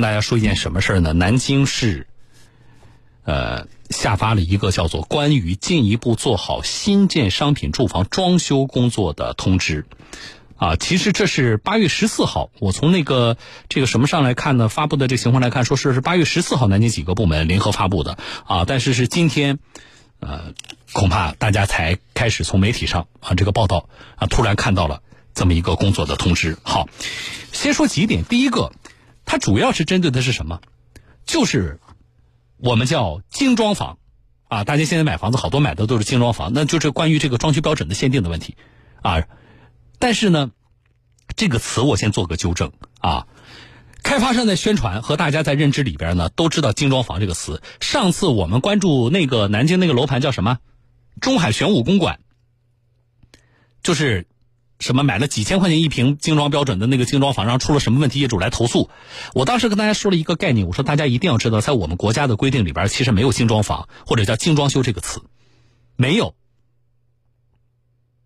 跟大家说一件什么事儿呢？南京市，呃，下发了一个叫做《关于进一步做好新建商品住房装修工作的通知》。啊，其实这是八月十四号，我从那个这个什么上来看呢？发布的这情况来看，说是是八月十四号南京几个部门联合发布的啊，但是是今天，呃，恐怕大家才开始从媒体上啊这个报道啊突然看到了这么一个工作的通知。好，先说几点，第一个，它主要是针对的是什么？就是我们叫精装房啊，大家现在买房子好多买的都是精装房，那就是关于这个装修标准的限定的问题啊。但是呢，这个词我先做个纠正啊。开发商在宣传和大家在认知里边呢，都知道“精装房”这个词。上次我们关注那个南京那个楼盘叫什么？中海玄武公馆，就是什么买了几千块钱一平精装标准的那个精装房，然后出了什么问题，业主来投诉。我当时跟大家说了一个概念，我说大家一定要知道，在我们国家的规定里边，其实没有精装房或者叫精装修这个词，没有。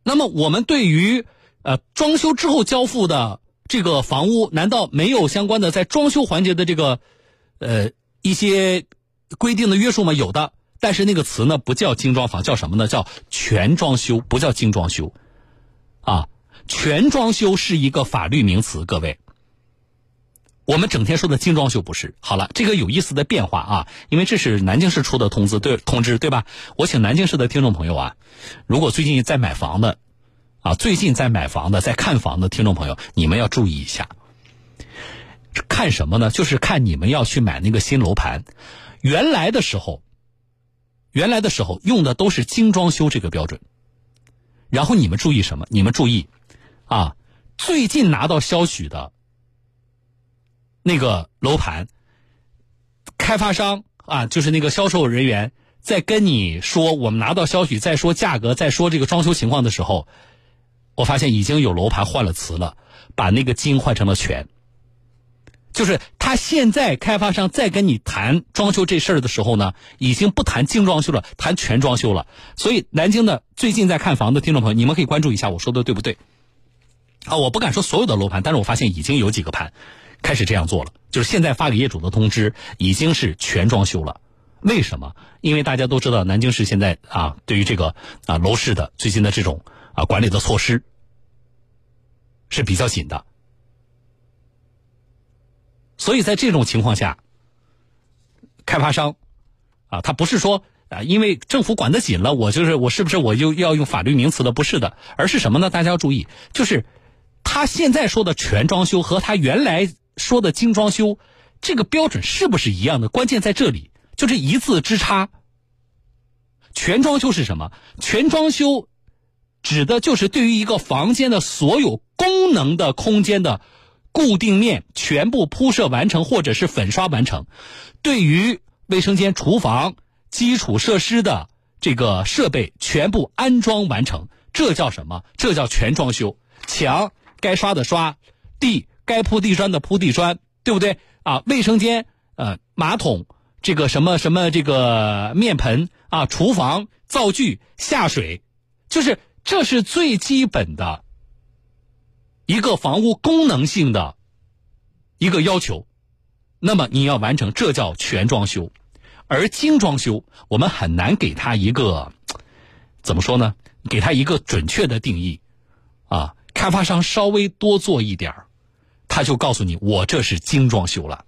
那么我们对于呃，装修之后交付的这个房屋，难道没有相关的在装修环节的这个呃一些规定的约束吗？有的，但是那个词呢不叫精装房，叫什么呢？叫全装修，不叫精装修。啊，全装修是一个法律名词，各位。我们整天说的精装修不是。好了，这个有意思的变化啊，因为这是南京市出的通知，对通知对吧？我请南京市的听众朋友啊，如果最近在买房的。啊，最近在买房的、在看房的听众朋友，你们要注意一下。看什么呢？就是看你们要去买那个新楼盘。原来的时候，原来的时候用的都是精装修这个标准。然后你们注意什么？你们注意啊，最近拿到销许的那个楼盘，开发商啊，就是那个销售人员在跟你说我们拿到销许，再说价格，再说这个装修情况的时候。我发现已经有楼盘换了词了，把那个精换成了全。就是他现在开发商在跟你谈装修这事儿的时候呢，已经不谈精装修了，谈全装修了。所以南京的最近在看房的听众朋友，你们可以关注一下我说的对不对？啊，我不敢说所有的楼盘，但是我发现已经有几个盘开始这样做了，就是现在发给业主的通知已经是全装修了。为什么？因为大家都知道南京市现在啊，对于这个啊楼市的最近的这种。啊，管理的措施是比较紧的，所以在这种情况下，开发商啊，他不是说啊，因为政府管得紧了，我就是我是不是我就要用法律名词了？不是的，而是什么呢？大家要注意，就是他现在说的全装修和他原来说的精装修这个标准是不是一样的？关键在这里，就这一字之差。全装修是什么？全装修。指的就是对于一个房间的所有功能的空间的固定面全部铺设完成，或者是粉刷完成；对于卫生间、厨房基础设施的这个设备全部安装完成，这叫什么？这叫全装修。墙该刷的刷，地该铺地砖的铺地砖，对不对？啊，卫生间呃马桶这个什么什么这个面盆啊，厨房灶具下水，就是。这是最基本的一个房屋功能性的一个要求，那么你要完成，这叫全装修。而精装修，我们很难给它一个怎么说呢？给它一个准确的定义啊。开发商稍微多做一点他就告诉你，我这是精装修了。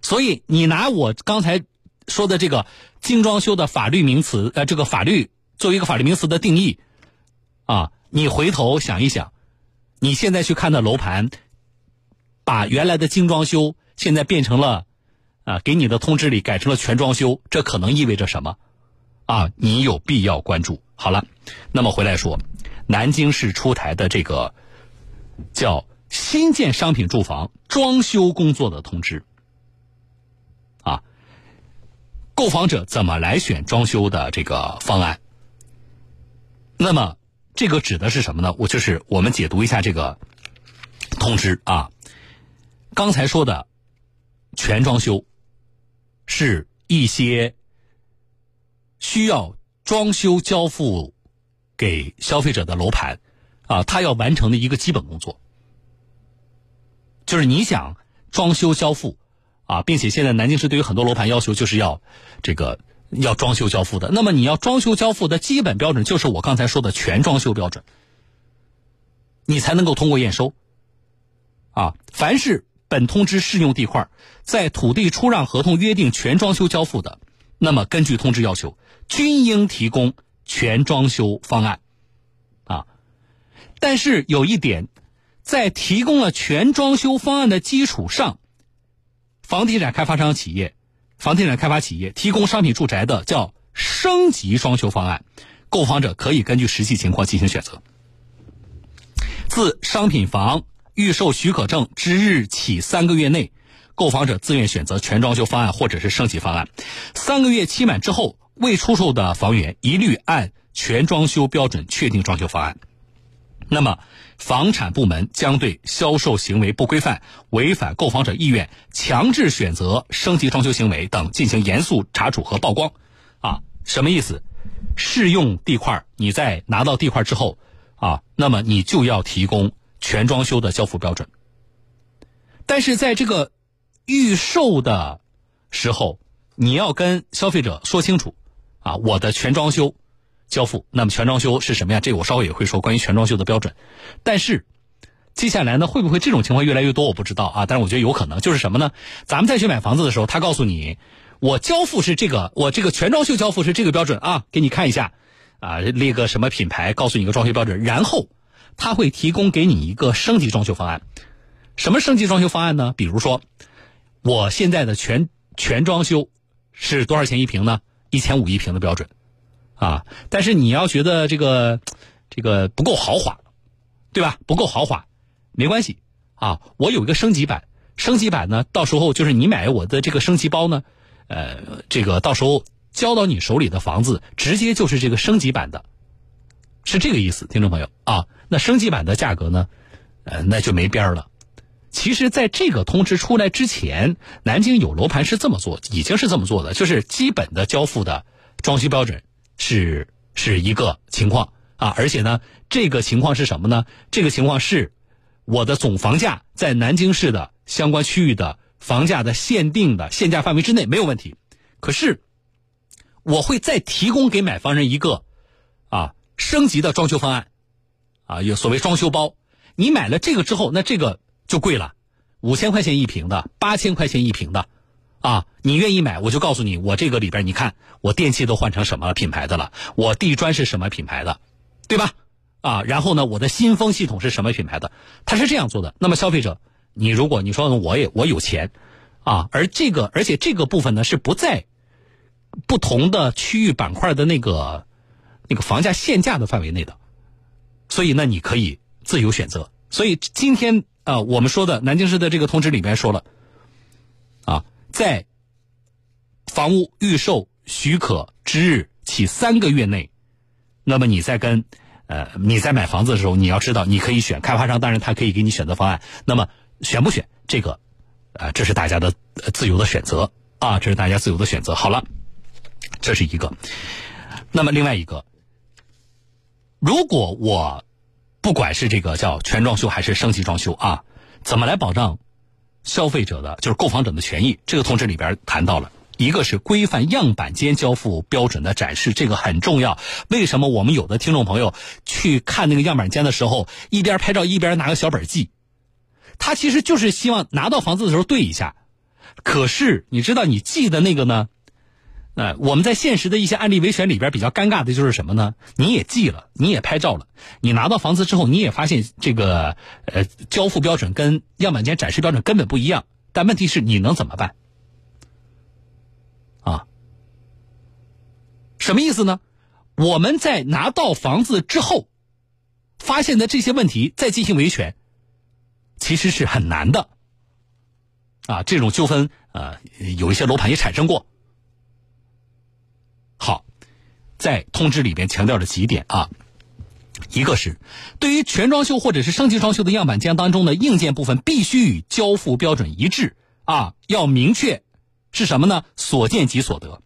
所以你拿我刚才说的这个精装修的法律名词，呃，这个法律。作为一个法律名词的定义，啊，你回头想一想，你现在去看的楼盘，把原来的精装修现在变成了，啊，给你的通知里改成了全装修，这可能意味着什么？啊，你有必要关注。好了，那么回来说，南京市出台的这个叫新建商品住房装修工作的通知，啊，购房者怎么来选装修的这个方案？那么，这个指的是什么呢？我就是我们解读一下这个通知啊。刚才说的全装修，是一些需要装修交付给消费者的楼盘啊，他要完成的一个基本工作。就是你想装修交付，啊，并且现在南京市对于很多楼盘要求就是要这个要装修交付的。那么你要装修交付的基本标准就是我刚才说的全装修标准，你才能够通过验收。啊，凡是本通知适用地块在土地出让合同约定全装修交付的，那么根据通知要求，均应提供全装修方案。啊，但是有一点，在提供了全装修方案的基础上，房地产开发商企业、房地产开发企业提供商品住宅的叫升级装修方案，购房者可以根据实际情况进行选择。自商品房。预售许可证之日起三个月内，购房者自愿选择全装修方案或者是升级方案。三个月期满之后，未出售的房源一律按全装修标准确定装修方案。那么，房产部门将对销售行为不规范、违反购房者意愿、强制选择升级装修行为等进行严肃查处和曝光。啊，什么意思？适用地块，你在拿到地块之后，啊，那么你就要提供。全装修的交付标准，但是在这个预售的时候，你要跟消费者说清楚啊，我的全装修交付。那么全装修是什么呀？这个我稍后也会说关于全装修的标准。但是接下来呢，会不会这种情况越来越多？我不知道啊，但是我觉得有可能。就是什么呢？咱们再去买房子的时候，他告诉你，我交付是这个，我这个全装修交付是这个标准啊，给你看一下啊，列个什么品牌，告诉你一个装修标准，然后。他会提供给你一个升级装修方案，什么升级装修方案呢？比如说，我现在的全全装修是多少钱一平呢？一千五一平的标准，啊，但是你要觉得这个这个不够豪华，对吧？不够豪华，没关系啊，我有一个升级版，升级版呢，到时候就是你买我的这个升级包呢，呃，这个到时候交到你手里的房子，直接就是这个升级版的。是这个意思，听众朋友啊，那升级版的价格呢，呃，那就没边儿了。其实，在这个通知出来之前，南京有楼盘是这么做，已经是这么做的，就是基本的交付的装修标准是是一个情况啊，而且呢，这个情况是什么呢？这个情况是我的总房价在南京市的相关区域的房价的限定的限价范围之内没有问题。可是，我会再提供给买房人一个啊。升级的装修方案，啊，有所谓装修包。你买了这个之后，那这个就贵了，五千块钱一平的，八千块钱一平的，啊，你愿意买，我就告诉你，我这个里边，你看我电器都换成什么品牌的了，我地砖是什么品牌的，对吧？啊，然后呢，我的新风系统是什么品牌的？他是这样做的。那么消费者，你如果你说我也我有钱，啊，而这个而且这个部分呢是不在不同的区域板块的那个。那个房价限价的范围内的，所以呢，你可以自由选择。所以今天啊，我们说的南京市的这个通知里边说了，啊，在房屋预售许可之日起三个月内，那么你在跟呃你在买房子的时候，你要知道你可以选开发商，当然他可以给你选择方案。那么选不选这个，呃，这是大家的自由的选择啊，这是大家自由的选择。好了，这是一个。那么另外一个。如果我不管是这个叫全装修还是升级装修啊，怎么来保障消费者的就是购房者的权益？这个通知里边谈到了，一个是规范样板间交付标准的展示，这个很重要。为什么我们有的听众朋友去看那个样板间的时候，一边拍照一边拿个小本记？他其实就是希望拿到房子的时候对一下。可是你知道你记的那个呢？呃，我们在现实的一些案例维权里边比较尴尬的就是什么呢？你也记了，你也拍照了，你拿到房子之后，你也发现这个呃交付标准跟样板间展示标准根本不一样。但问题是你能怎么办？啊？什么意思呢？我们在拿到房子之后发现的这些问题再进行维权，其实是很难的。啊，这种纠纷呃，有一些楼盘也产生过。好，在通知里边强调了几点啊，一个是对于全装修或者是升级装修的样板间当中的硬件部分必须与交付标准一致啊，要明确是什么呢？所见即所得。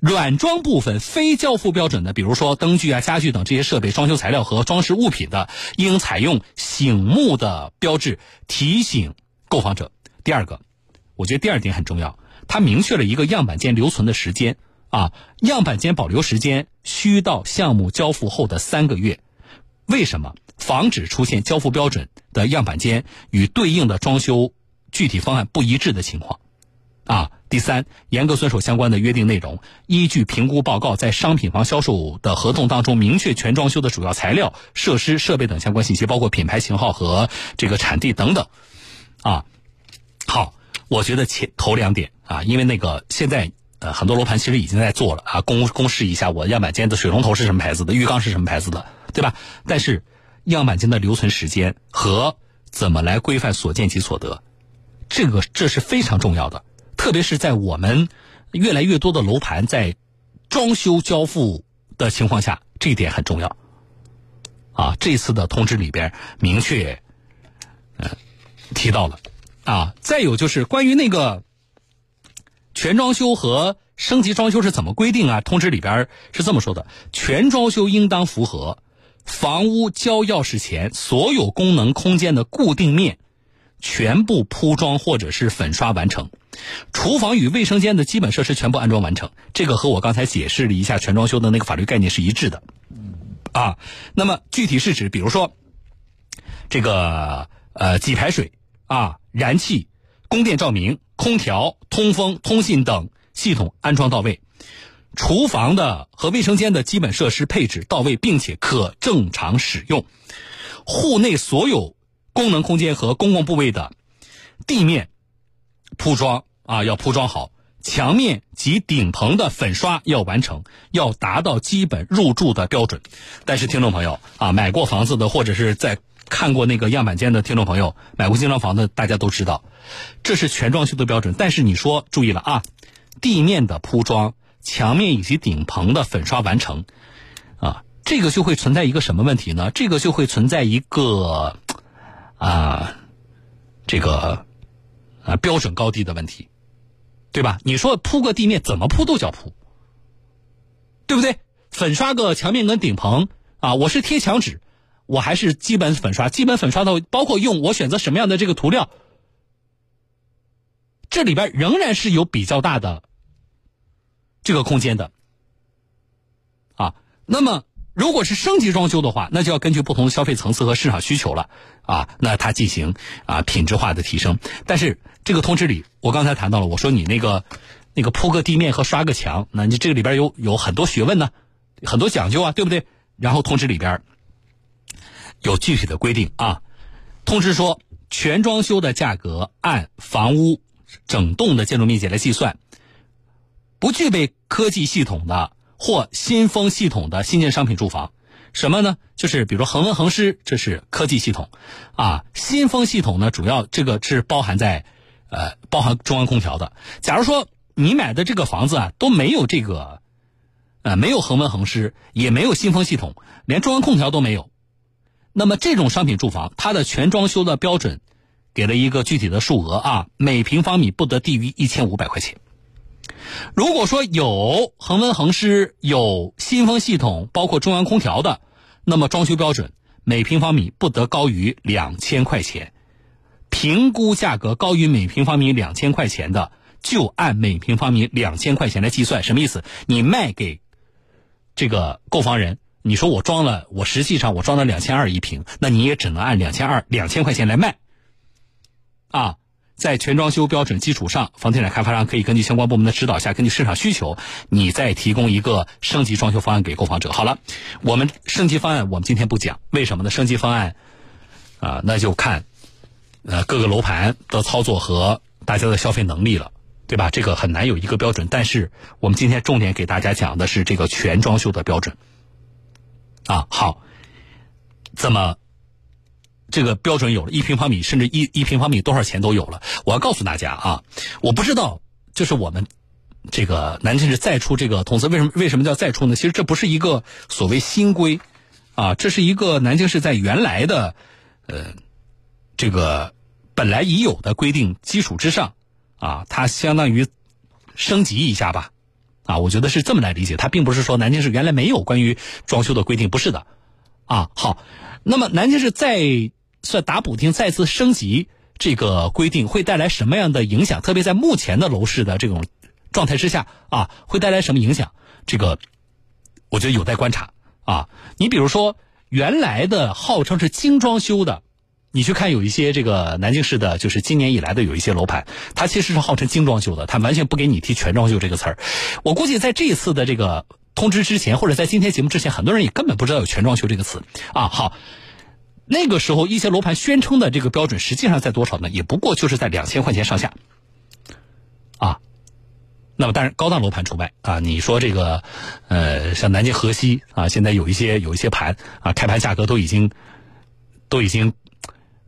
软装部分非交付标准的，比如说灯具啊、家具等这些设备、装修材料和装饰物品的，应采用醒目的标志提醒购房者。第二个，我觉得第二点很重要，它明确了一个样板间留存的时间啊，样板间保留时间需到项目交付后的三个月。为什么？防止出现交付标准的样板间与对应的装修具体方案不一致的情况。啊，第三，严格遵守相关的约定内容，依据评估报告，在商品房销售的合同当中明确全装修的主要材料、设施、设备等相关信息，包括品牌型号和这个产地等等。啊，好，我觉得前头两点啊，因为那个现在呃很多楼盘其实已经在做了啊，公公示一下我样板间的水龙头是什么牌子的，浴缸是什么牌子的，对吧？但是样板间的留存时间和怎么来规范所见即所得，这个这是非常重要的。特别是在我们越来越多的楼盘在装修交付的情况下，这一点很重要。啊，这次的通知里边明确呃提到了啊。再有就是关于那个全装修和升级装修是怎么规定啊？通知里边是这么说的：全装修应当符合房屋交钥匙前所有功能空间的固定面全部铺装或者是粉刷完成。厨房与卫生间的基本设施全部安装完成，这个和我刚才解释了一下全装修的那个法律概念是一致的，啊，那么具体是指，比如说，这个呃给排水啊、燃气、供电照明、空调、通风、通信等系统安装到位，厨房的和卫生间的基本设施配置到位，并且可正常使用，户内所有功能空间和公共部位的地面铺装。啊，要铺装好，墙面及顶棚的粉刷要完成，要达到基本入住的标准。但是，听众朋友啊，买过房子的或者是在看过那个样板间的听众朋友，买过精装房的，大家都知道，这是全装修的标准。但是你说注意了啊，地面的铺装、墙面以及顶棚的粉刷完成，啊，这个就会存在一个什么问题呢？这个就会存在一个啊，这个啊标准高低的问题。对吧？你说铺个地面怎么铺都叫铺，对不对？粉刷个墙面跟顶棚啊，我是贴墙纸，我还是基本粉刷，基本粉刷到包括用我选择什么样的这个涂料，这里边仍然是有比较大的这个空间的啊。那么如果是升级装修的话，那就要根据不同消费层次和市场需求了啊，那它进行啊品质化的提升，但是。这个通知里，我刚才谈到了，我说你那个，那个铺个地面和刷个墙，那你这个里边有有很多学问呢，很多讲究啊，对不对？然后通知里边有具体的规定啊，通知说全装修的价格按房屋整栋的建筑面积来计算，不具备科技系统的或新风系统的新建商品住房，什么呢？就是比如恒温恒湿，这是科技系统，啊，新风系统呢，主要这个是包含在。呃，包含中央空调的。假如说你买的这个房子啊都没有这个，呃，没有恒温恒湿，也没有新风系统，连中央空调都没有，那么这种商品住房，它的全装修的标准给了一个具体的数额啊，每平方米不得低于一千五百块钱。如果说有恒温恒湿、有新风系统，包括中央空调的，那么装修标准每平方米不得高于两千块钱。评估价格高于每平方米两千块钱的，就按每平方米两千块钱来计算。什么意思？你卖给这个购房人，你说我装了，我实际上我装了两千二一平，那你也只能按两千二两千块钱来卖。啊，在全装修标准基础上，房地产开发商可以根据相关部门的指导下，根据市场需求，你再提供一个升级装修方案给购房者。好了，我们升级方案我们今天不讲，为什么呢？升级方案啊，那就看。呃，各个楼盘的操作和大家的消费能力了，对吧？这个很难有一个标准。但是我们今天重点给大家讲的是这个全装修的标准。啊，好，怎么这个标准有了？一平方米甚至一一平方米多少钱都有了。我要告诉大家啊，我不知道，就是我们这个南京市再出这个通知，为什么为什么叫再出呢？其实这不是一个所谓新规啊，这是一个南京市在原来的呃这个。本来已有的规定基础之上，啊，它相当于升级一下吧，啊，我觉得是这么来理解。它并不是说南京市原来没有关于装修的规定，不是的，啊，好，那么南京市再算打补丁再次升级这个规定会带来什么样的影响？特别在目前的楼市的这种状态之下啊，会带来什么影响？这个我觉得有待观察啊。你比如说，原来的号称是精装修的，你去看有一些这个南京市的，就是今年以来的有一些楼盘，它其实是号称精装修的，它完全不给你提全装修这个词儿。我估计在这一次的这个通知之前，或者在今天节目之前，很多人也根本不知道有全装修这个词啊。好。那个时候，一些楼盘宣称的这个标准，实际上在多少呢？也不过就是在两千块钱上下，啊，那么当然高档楼盘除外啊。你说这个，呃，像南京河西啊，现在有一些有一些盘啊，开盘价格都已经都已经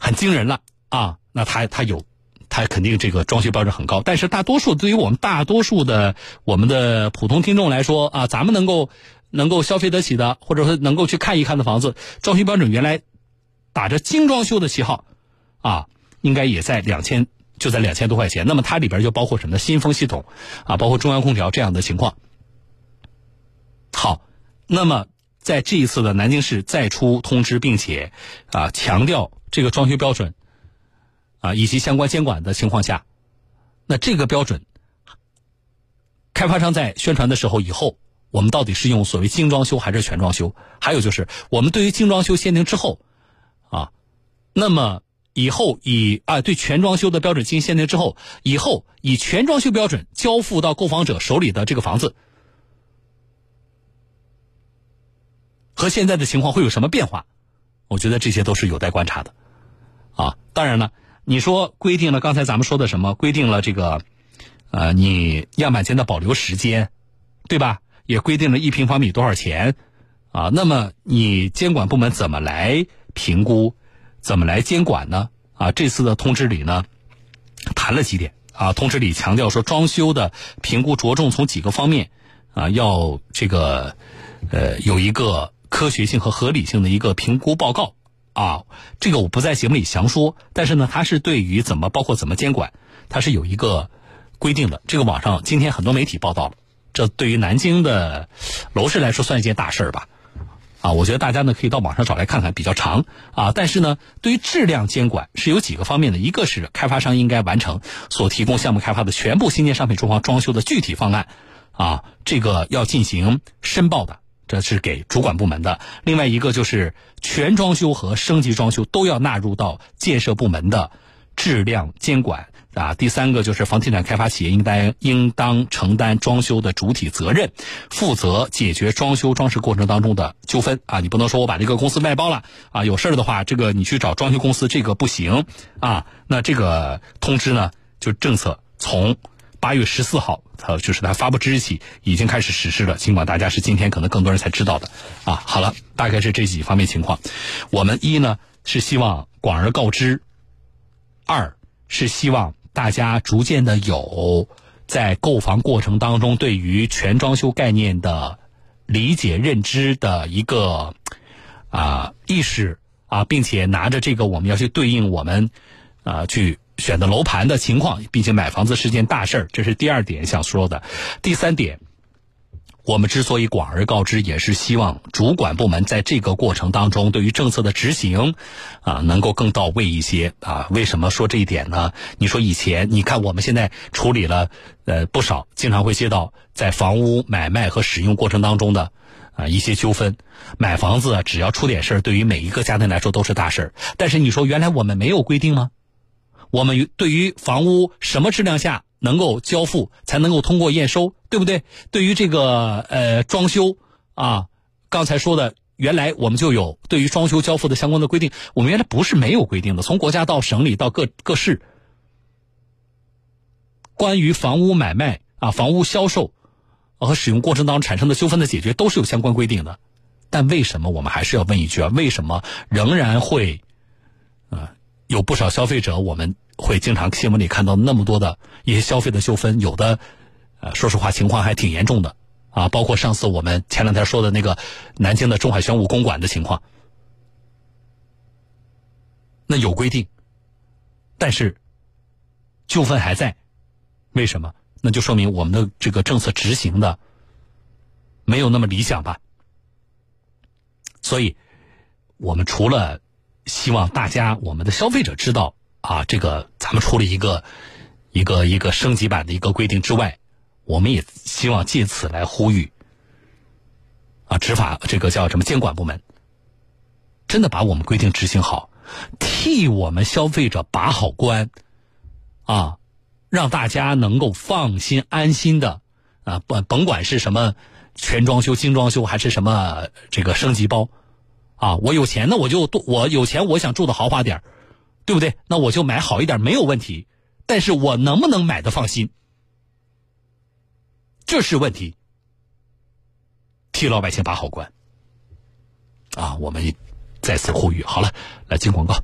很惊人了啊。那它它有，它肯定这个装修标准很高。但是大多数对于我们大多数的我们的普通听众来说啊，咱们能够能够消费得起的，或者说能够去看一看的房子，装修标准原来。打着精装修的旗号，啊，应该也在两千，就在两千多块钱。那么它里边就包括什么？新风系统，啊，包括中央空调这样的情况。好，那么在这一次的南京市再出通知，并且啊强调这个装修标准，啊以及相关监管的情况下，那这个标准，开发商在宣传的时候，以后我们到底是用所谓精装修还是全装修？还有就是，我们对于精装修限定之后。啊，那么以后以啊对全装修的标准进行限定之后，以后以全装修标准交付到购房者手里的这个房子，和现在的情况会有什么变化？我觉得这些都是有待观察的。啊，当然了，你说规定了刚才咱们说的什么？规定了这个，呃，你样板间的保留时间，对吧？也规定了一平方米多少钱？啊，那么你监管部门怎么来？评估怎么来监管呢？啊，这次的通知里呢，谈了几点啊。通知里强调说，装修的评估着重从几个方面啊，要这个呃有一个科学性和合理性的一个评估报告啊。这个我不在节目里详说，但是呢，它是对于怎么包括怎么监管，它是有一个规定的。这个网上今天很多媒体报道了，这对于南京的楼市来说算一件大事儿吧。啊，我觉得大家呢可以到网上找来看看，比较长啊。但是呢，对于质量监管是有几个方面的，一个是开发商应该完成所提供项目开发的全部新建商品住房装修的具体方案，啊，这个要进行申报的，这是给主管部门的。另外一个就是全装修和升级装修都要纳入到建设部门的质量监管。啊，第三个就是房地产开发企业应当应当承担装修的主体责任，负责解决装修装饰过程当中的纠纷啊！你不能说我把这个公司外包了啊，有事儿的话，这个你去找装修公司，这个不行啊。那这个通知呢，就政策从八月十四号，呃就是它发布之日起已经开始实施了。尽管大家是今天可能更多人才知道的啊。好了，大概是这几方面情况。我们一呢是希望广而告之，二是希望。大家逐渐的有在购房过程当中对于全装修概念的理解认知的一个啊意识啊，并且拿着这个我们要去对应我们啊去选的楼盘的情况，毕竟买房子是件大事儿，这是第二点想说的。第三点。我们之所以广而告之，也是希望主管部门在这个过程当中，对于政策的执行，啊，能够更到位一些啊。为什么说这一点呢？你说以前，你看我们现在处理了呃不少，经常会接到在房屋买卖和使用过程当中的啊一些纠纷。买房子只要出点事儿，对于每一个家庭来说都是大事儿。但是你说原来我们没有规定吗？我们对于房屋什么质量下？能够交付才能够通过验收，对不对？对于这个呃装修啊，刚才说的，原来我们就有对于装修交付的相关的规定。我们原来不是没有规定的，从国家到省里到各各市，关于房屋买卖啊、房屋销售和使用过程当中产生的纠纷的解决，都是有相关规定的。但为什么我们还是要问一句啊？为什么仍然会有不少消费者我们？会经常新闻里看到那么多的一些消费的纠纷，有的，呃，说实话情况还挺严重的啊。包括上次我们前两天说的那个南京的中海玄武公馆的情况，那有规定，但是纠纷还在，为什么？那就说明我们的这个政策执行的没有那么理想吧。所以，我们除了希望大家我们的消费者知道。啊，这个咱们出了一个一个一个升级版的一个规定之外，我们也希望借此来呼吁啊，执法这个叫什么监管部门，真的把我们规定执行好，替我们消费者把好关啊，让大家能够放心安心的啊，甭甭管是什么全装修、精装修还是什么这个升级包啊，我有钱那我就多，我有钱我想住的豪华点。对不对？那我就买好一点没有问题，但是我能不能买的放心，这是问题。替老百姓把好关，啊，我们再次呼吁。好了，来进广告。